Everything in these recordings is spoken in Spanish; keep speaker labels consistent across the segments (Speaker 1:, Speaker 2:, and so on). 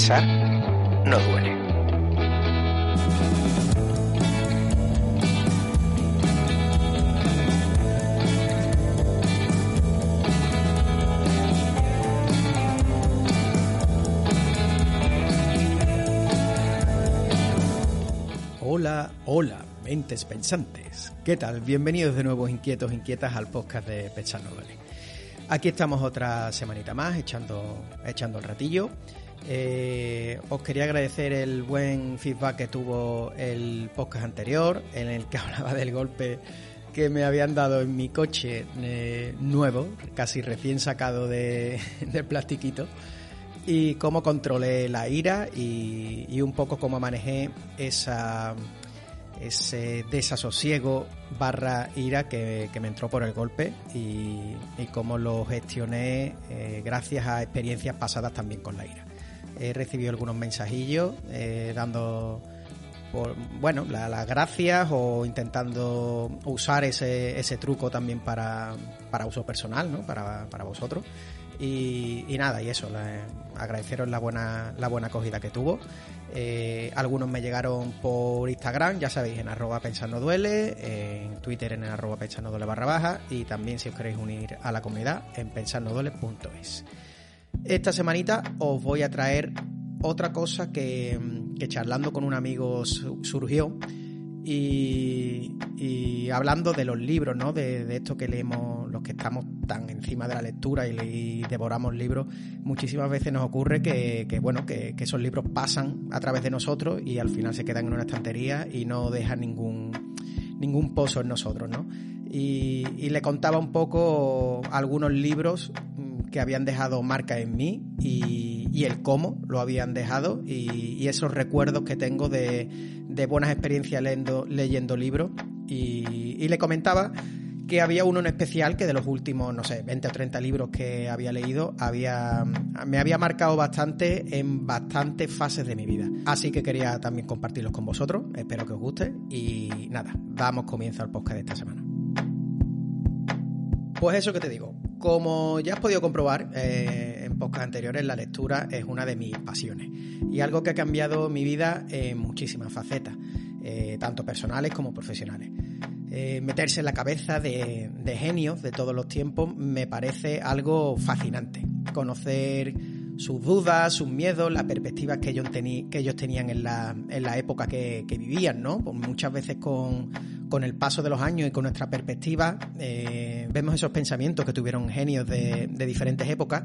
Speaker 1: Pensar no duele.
Speaker 2: Hola, hola, mentes pensantes. ¿Qué tal? Bienvenidos de nuevo, inquietos, inquietas, al podcast de Pensar no duele. Aquí estamos otra semanita más, echando, echando el ratillo. Eh, os quería agradecer el buen feedback que tuvo el podcast anterior, en el que hablaba del golpe que me habían dado en mi coche eh, nuevo, casi recién sacado de, del plastiquito, y cómo controlé la ira y, un poco cómo manejé ese desasosiego barra ira que, me entró por el golpe y, y cómo lo gestioné eh, gracias a experiencias pasadas también con la ira. He recibido algunos mensajillos eh, dando bueno, las la gracias o intentando usar ese, ese truco también para, para uso personal, ¿no? para, para vosotros. Y, nada, y eso, la, agradeceros la buena, la buena acogida que tuvo. Eh, algunos me llegaron por Instagram, ya sabéis, en arroba duele, en Twitter en arroba duele barra baja y también si os queréis unir a la comunidad en pensarnoduele.es. Esta semanita os voy a traer otra cosa que, que charlando con un amigo surgió y, hablando de los libros, ¿no? De, esto que leemos, los que estamos tan encima de la lectura y, devoramos libros, muchísimas veces nos ocurre que, bueno, que, esos libros pasan a través de nosotros y al final se quedan en una estantería y no dejan ningún, ningún pozo en nosotros, ¿no? Y le contaba un poco algunos libros que habían dejado marca en mí y, el cómo lo habían dejado. Y, esos recuerdos que tengo de, buenas experiencias leyendo, leyendo libros. Y, y, le comentaba que había uno en especial que de los últimos, no sé, 20 o 30 libros que había leído, había, me había marcado bastante en bastantes fases de mi vida. Así que quería también compartirlos con vosotros, espero que os guste. Y nada, damos comienzo al podcast de esta semana. Pues eso que te digo, como ya has podido comprobar eh, en podcast anteriores, la lectura es una de mis pasiones y algo que ha cambiado mi vida en muchísimas facetas, eh, tanto personales como profesionales. Eh, meterse en la cabeza de, genios de todos los tiempos me parece algo fascinante. Conocer sus dudas, sus miedos, las perspectivas que ellos, que tenían en la, época que, que, vivían, ¿no? Pues muchas veces con, con, el paso de los años y con nuestra perspectiva eh, vemos esos pensamientos que tuvieron genios de, diferentes épocas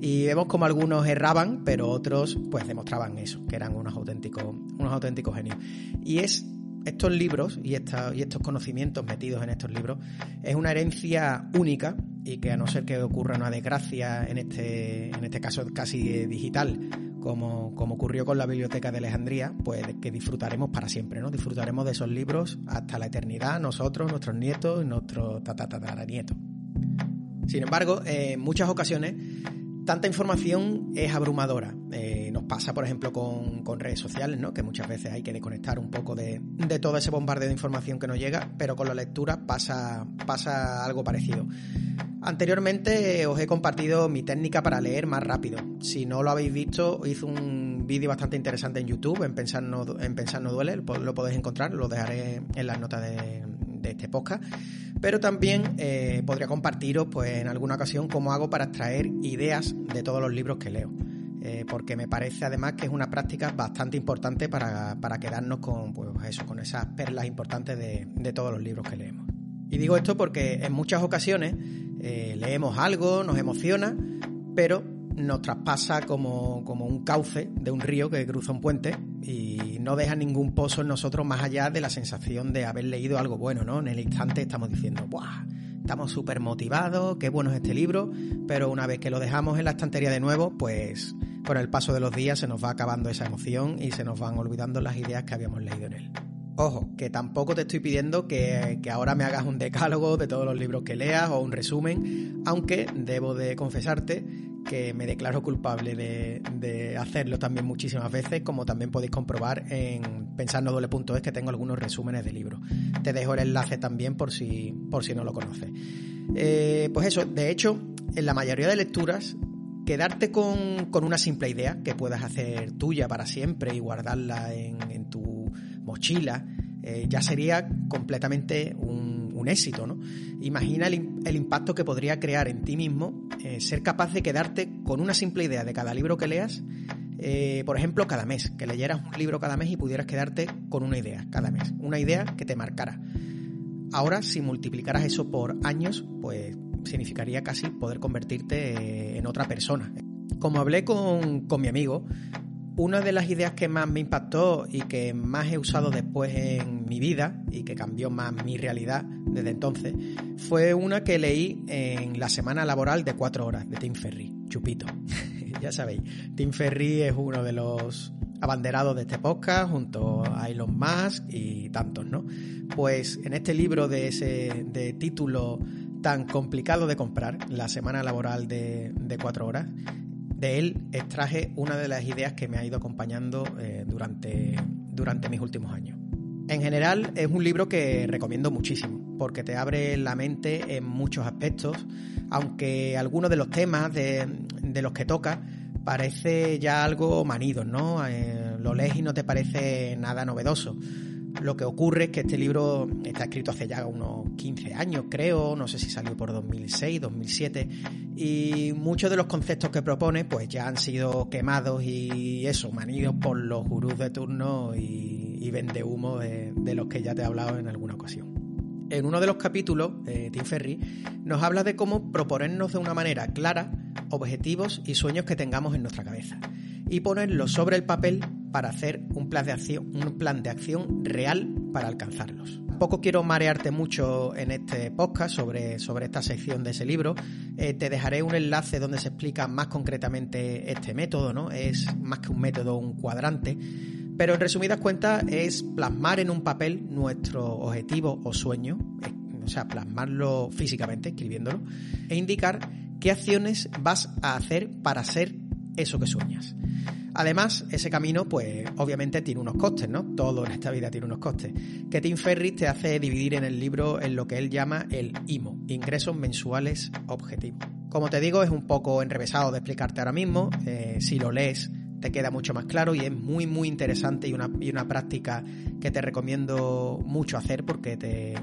Speaker 2: y vemos como algunos erraban, pero otros pues demostraban eso, que eran unos auténticos, unos auténticos genios. Y es estos libros y, esta, y, estos conocimientos metidos en estos libros es una herencia única y que a no ser que ocurra una desgracia en este, en este caso casi digital, como, como ocurrió con la Biblioteca de Alejandría, pues que disfrutaremos para siempre, ¿no? Disfrutaremos de esos libros hasta la eternidad, nosotros, nuestros nietos y nuestros tataranietos. Sin embargo, en muchas ocasiones tanta información es abrumadora. Eh, nos pasa, por ejemplo, con, con, redes sociales, ¿no? Que muchas veces hay que desconectar un poco de, de, todo ese bombardeo de información que nos llega, pero con la lectura pasa, pasa algo parecido. Anteriormente os he compartido mi técnica para leer más rápido. Si no lo habéis visto, hice un vídeo bastante interesante en YouTube, en Pensar No, en Pensar Duele, lo podéis encontrar, lo dejaré en las notas de, de este podcast. Pero también eh, podría compartiros, pues en alguna ocasión, cómo hago para extraer ideas de todos los libros que leo. Eh, porque me parece además que es una práctica bastante importante para, para quedarnos con, pues eso, con esas perlas importantes de, de todos los libros que leemos. Y digo esto porque en muchas ocasiones eh, leemos algo, nos emociona, pero nos traspasa como, como, un cauce de un río que cruza un puente y no deja ningún pozo en nosotros más allá de la sensación de haber leído algo bueno, ¿no? En el instante estamos diciendo, ¡buah! Estamos súper motivados, qué bueno es este libro, pero una vez que lo dejamos en la estantería de nuevo, pues con el paso de los días se nos va acabando esa emoción y se nos van olvidando las ideas que habíamos leído en él. Ojo, que tampoco te estoy pidiendo que, que, ahora me hagas un decálogo de todos los libros que leas o un resumen, aunque debo de confesarte que me declaro culpable de, de hacerlo también muchísimas veces, como también podéis comprobar en pensarnodoble.es que tengo algunos resúmenes de libros. Te dejo el enlace también por si, por si no lo conoces. Eh, pues eso, de hecho, en la mayoría de lecturas quedarte con, una simple idea que puedas hacer tuya para siempre y guardarla en, tu mochila, eh, ya sería completamente un, éxito, ¿no? Imagina el, impacto que podría crear en ti mismo eh, ser capaz de quedarte con una simple idea de cada libro que leas, eh, por ejemplo, cada mes, que leyeras un libro cada mes y pudieras quedarte con una idea cada mes, una idea que te marcara. Ahora, si multiplicaras eso por años, pues significaría casi poder convertirte en otra persona. Como hablé con, mi amigo, una de las ideas que más me impactó y que más he usado después en mi vida y que cambió más mi realidad desde entonces fue una que leí en la semana laboral de cuatro horas de Tim Ferry, Chupito. ya sabéis, Tim Ferry es uno de los abanderados de este podcast junto a Elon Musk y tantos, ¿no? Pues en este libro de ese de título tan complicado de comprar, la semana laboral de, cuatro horas, de él extraje una de las ideas que me ha ido acompañando eh, durante, mis últimos años. En general es un libro que recomiendo muchísimo porque te abre la mente en muchos aspectos, aunque algunos de los temas de, de los que toca parece ya algo manido, ¿no? Eh, lo lees y no te parece nada novedoso. Lo que ocurre es que este libro está escrito hace ya unos 15 años, creo, no sé si salió por 2006, 2007, y muchos de los conceptos que propone pues ya han sido quemados y eso, manidos por los gurús de turno y, y vende humo de, los que ya te he hablado en alguna ocasión. En uno de los capítulos, eh, Tim Ferry nos habla de cómo proponernos de una manera clara objetivos y sueños que tengamos en nuestra cabeza y ponerlos sobre el papel para hacer un plan de acción, un plan de acción real para alcanzarlos. Tampoco quiero marearte mucho en este podcast sobre, sobre esta sección de ese libro. Eh, te dejaré un enlace donde se explica más concretamente este método, ¿no? Es más que un método, un cuadrante. Pero en resumidas cuentas es plasmar en un papel nuestro objetivo o sueño, o sea, plasmarlo físicamente, escribiéndolo, e indicar qué acciones vas a hacer para ser eso que sueñas. Además, ese camino, pues obviamente tiene unos costes, ¿no? Todo en esta vida tiene unos costes. Que Tim Ferris te hace dividir en el libro en lo que él llama el IMO, ingresos mensuales objetivos. Como te digo, es un poco enrevesado de explicarte ahora mismo. Eh, si lo lees, te queda mucho más claro y es muy, muy interesante y una, y una práctica que te recomiendo mucho hacer porque te,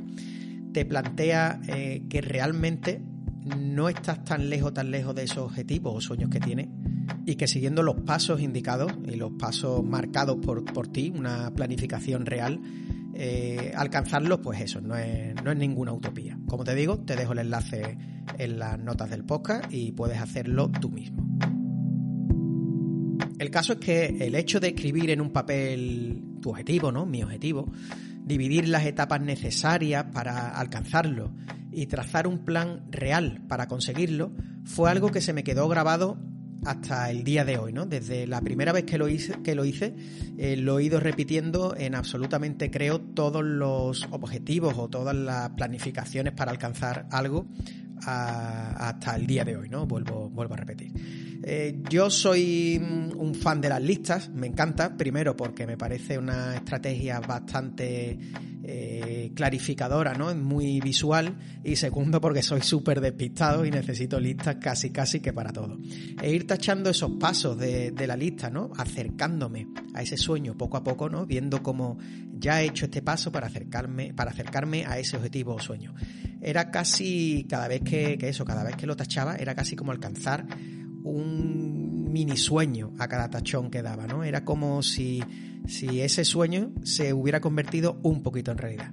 Speaker 2: te plantea eh, que realmente no estás tan lejos, tan lejos de esos objetivos o sueños que tienes y que siguiendo los pasos indicados y los pasos marcados por, por ti, una planificación real, eh, alcanzarlos, pues eso, no es, no es ninguna utopía. Como te digo, te dejo el enlace en las notas del podcast y puedes hacerlo tú mismo. El caso es que el hecho de escribir en un papel tu objetivo, ¿no? Mi objetivo, dividir las etapas necesarias para alcanzarlo y trazar un plan real para conseguirlo fue algo que se me quedó grabado hasta el día de hoy, ¿no? Desde la primera vez que lo hice, que lo, hice eh, lo he ido repitiendo en absolutamente, creo, todos los objetivos o todas las planificaciones para alcanzar algo hasta el día de hoy, ¿no? Vuelvo, vuelvo a repetir. Eh, yo soy un fan de las listas, me encanta, primero porque me parece una estrategia bastante eh, clarificadora, ¿no? Es muy visual y segundo porque soy súper despistado y necesito listas casi casi que para todo. E ir tachando esos pasos de, la lista, ¿no? Acercándome a ese sueño poco a poco, ¿no? Viendo cómo ya he hecho este paso para acercarme, para acercarme a ese objetivo o sueño. Era casi, cada vez que, que eso, cada vez que lo tachaba, era casi como alcanzar un mini sueño a cada tachón que daba, ¿no? Era como si, si ese sueño se hubiera convertido un poquito en realidad.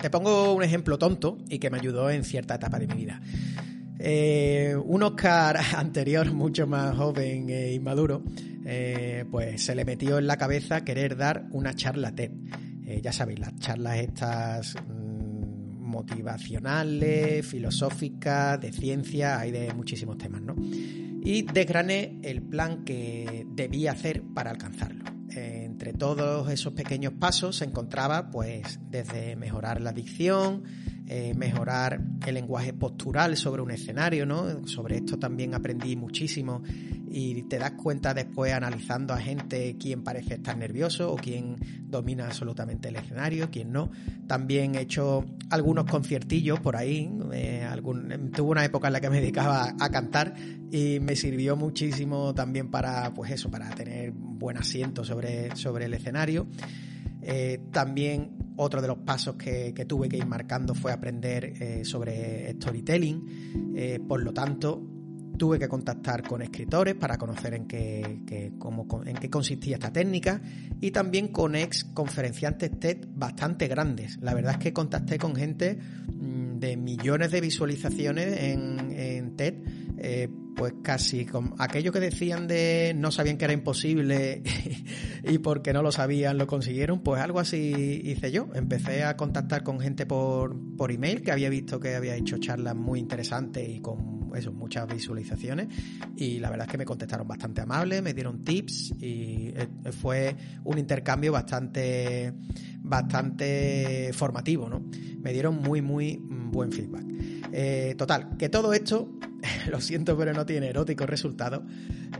Speaker 2: Te pongo un ejemplo tonto y que me ayudó en cierta etapa de mi vida. Eh, un Oscar anterior, mucho más joven e inmaduro, eh, pues se le metió en la cabeza querer dar una charla TED. Eh, ya sabéis, las charlas estas mm, motivacionales, filosóficas, de ciencia, hay de muchísimos temas, ¿no? y desgrané el plan que debía hacer para alcanzarlo. Entre todos esos pequeños pasos se encontraba pues desde mejorar la dicción, eh, mejorar el lenguaje postural sobre un escenario, ¿no? Sobre esto también aprendí muchísimo y te das cuenta después analizando a gente quién parece estar nervioso o quién domina absolutamente el escenario, quién no. También he hecho algunos conciertillos por ahí, eh, tuve una época en la que me dedicaba a cantar y me sirvió muchísimo también para, pues eso, para tener buen asiento sobre, sobre el escenario. Eh, también otro de los pasos que, tuve que ir marcando fue aprender eh, sobre storytelling. Eh, por lo tanto, tuve que contactar con escritores para conocer en qué, cómo, en qué consistía esta técnica y también con ex conferenciantes TED bastante grandes. La verdad es que contacté con gente mm, de millones de visualizaciones en, en TED eh, pues casi con aquello que decían de no sabían que era imposible y porque no lo sabían lo consiguieron, pues algo así hice yo. Empecé a contactar con gente por, por email que había visto que había hecho charlas muy interesantes y con eso, muchas visualizaciones y la verdad es que me contestaron bastante amables, me dieron tips y eh, fue un intercambio bastante bastante formativo, ¿no? Me dieron muy muy buen feedback. Eh, total, que todo esto lo siento, pero no tiene erótico resultado,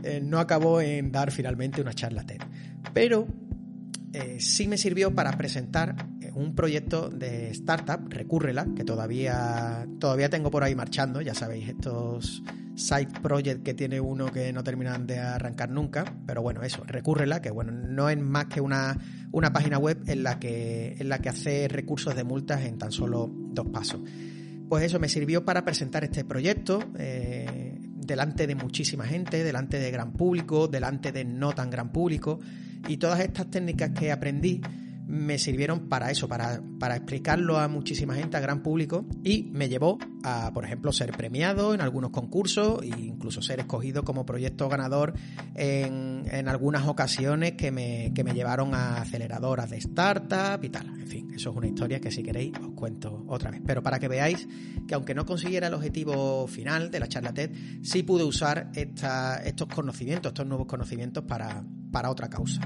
Speaker 2: eh, no acabó en dar finalmente una charla TED. Pero eh, sí me sirvió para presentar eh, un proyecto de startup, Recúrrela, que todavía, todavía tengo por ahí marchando, ya sabéis, estos side projects que tiene uno que no terminan de arrancar nunca, pero bueno, eso, Recúrrela, que bueno, no es más que una, una página web en la, que, en la que hace recursos de multas en tan solo dos pasos pues eso me sirvió para presentar este proyecto eh, delante de muchísima gente, delante de gran público, delante de no tan gran público. Y todas estas técnicas que aprendí me sirvieron para eso, para, para, explicarlo a muchísima gente, a gran público, y me llevó a, por ejemplo, ser premiado en algunos concursos e incluso ser escogido como proyecto ganador en, en algunas ocasiones que me, que me llevaron a aceleradoras de startup y tal. En fin, eso es una historia que si queréis os cuento otra vez. Pero para que veáis que aunque no consiguiera el objetivo final de la charla TED, sí pude usar esta, estos conocimientos, estos nuevos conocimientos para, para otra causa.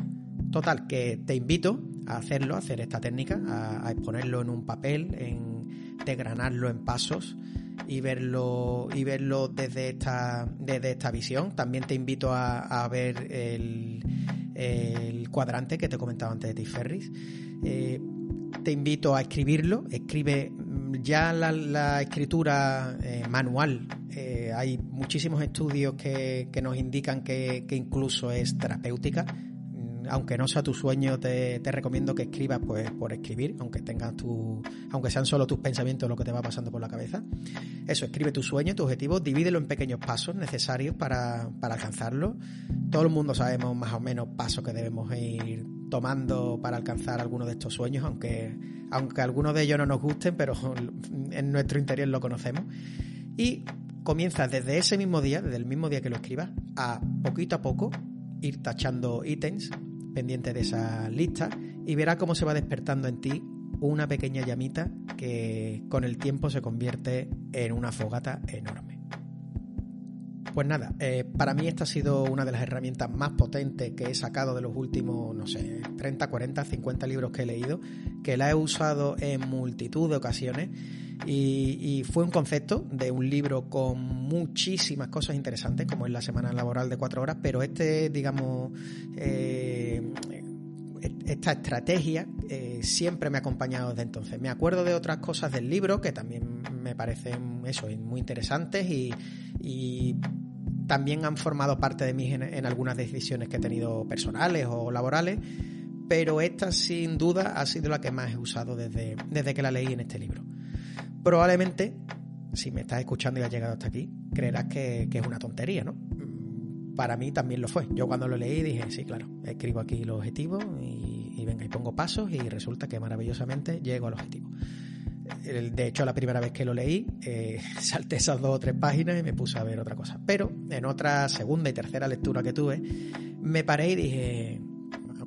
Speaker 2: Total, que te invito a hacerlo, a hacer esta técnica, a, exponerlo en un papel, en desgranarlo en pasos y verlo y verlo desde esta desde esta visión. También te invito a, ver el, cuadrante que te comentaba antes de T. Ferris. Eh, te invito a escribirlo. Escribe ya la, escritura eh, manual. Eh, hay muchísimos estudios que, nos indican que, que incluso es terapéutica aunque no sea tu sueño, te, recomiendo que escribas pues, por escribir, aunque tengas tu, aunque sean solo tus pensamientos lo que te va pasando por la cabeza. Eso, escribe tu sueño, tu objetivo, divídelo en pequeños pasos necesarios para, para alcanzarlo. Todo el mundo sabemos más o menos pasos que debemos ir tomando para alcanzar alguno de estos sueños, aunque, aunque algunos de ellos no nos gusten, pero en nuestro interior lo conocemos. Y comienzas desde ese mismo día, desde el mismo día que lo escribas, a poquito a poco ir tachando ítems pendiente de esa lista y verá cómo se va despertando en ti una pequeña llamita que con el tiempo se convierte en una fogata enorme. Pues nada, eh, para mí esta ha sido una de las herramientas más potentes que he sacado de los últimos, no sé, 30, 40, 50 libros que he leído, que la he usado en multitud de ocasiones y, fue un concepto de un libro con muchísimas cosas interesantes, como es la semana laboral de cuatro horas, pero este, digamos, eh, esta estrategia eh, siempre me ha acompañado desde entonces. Me acuerdo de otras cosas del libro que también me parecen eso, muy interesantes y, y también han formado parte de mí en, algunas decisiones que he tenido personales o laborales, pero esta sin duda ha sido la que más he usado desde, desde que la leí en este libro. Probablemente, si me estás escuchando y has llegado hasta aquí, creerás que, es una tontería, ¿no? Para mí también lo fue. Yo cuando lo leí dije, sí, claro, escribo aquí los objetivos y, y venga, y pongo pasos y resulta que maravillosamente llego al objetivo de hecho, la primera vez que lo leí, eh, salté esas dos o tres páginas y me puse a ver otra cosa. Pero en otra segunda y tercera lectura que tuve, me paré y dije,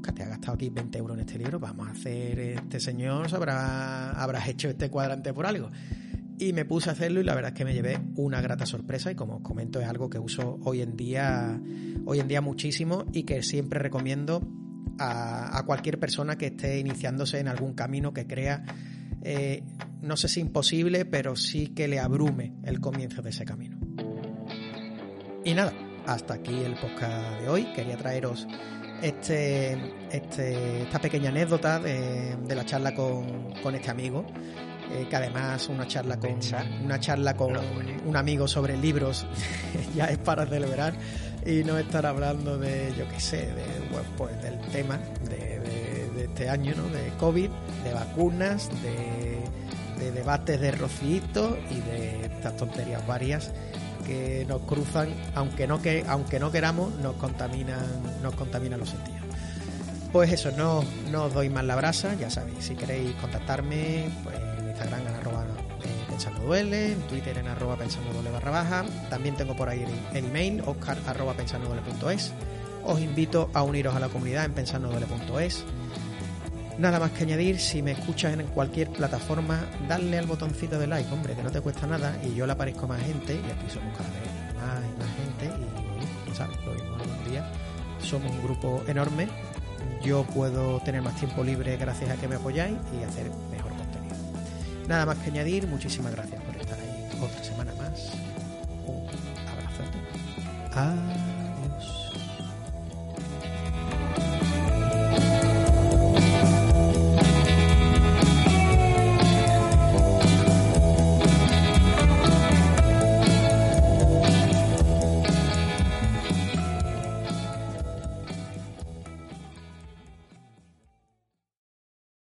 Speaker 2: Oscar, te has gastado aquí 20 euros en este libro, vamos a hacer, este señor habrá, habrás hecho este cuadrante por algo. Y me puse a hacerlo y la verdad es que me llevé una grata sorpresa y como os comento es algo que uso hoy en día, hoy en día muchísimo y que siempre recomiendo a, cualquier persona que esté iniciándose en algún camino que crea eh, no sé si imposible, pero sí que le abrume el comienzo de ese camino. Y nada, hasta aquí el podcast de hoy. Quería traeros este, este, esta pequeña anécdota de, la charla con, con este amigo. Eh, que además una charla con una charla con un amigo sobre libros ya es para celebrar y no estar hablando de yo qué sé de, pues del tema de, de, este año ¿no? de covid de vacunas de, de debates de rocito y de estas tonterías varias nos cruzan aunque no que aunque no queramos nos contaminan nos contaminan los sentidos pues eso no, no os doy más la brasa ya sabéis si queréis contactarme pues Instagram en arroba eh, pensando duele, en Twitter en arroba pensando duele barra baja. También tengo por ahí el, email, oscar arroba pensando duele.es. Os invito a uniros a la comunidad en pensandoduele.es. Nada más que añadir, si me escuchas en cualquier plataforma, dale al botoncito de like, hombre, que no te cuesta nada y yo le aparezco a más gente y aquí somos cada vez más y más gente y, ¿sabes? Lo mismo algún día. Somos un grupo enorme. Yo puedo tener más tiempo libre gracias a que me apoyáis y hacer mejor Nada más que añadir, muchísimas gracias por estar ahí otra semana más. Un abrazo a.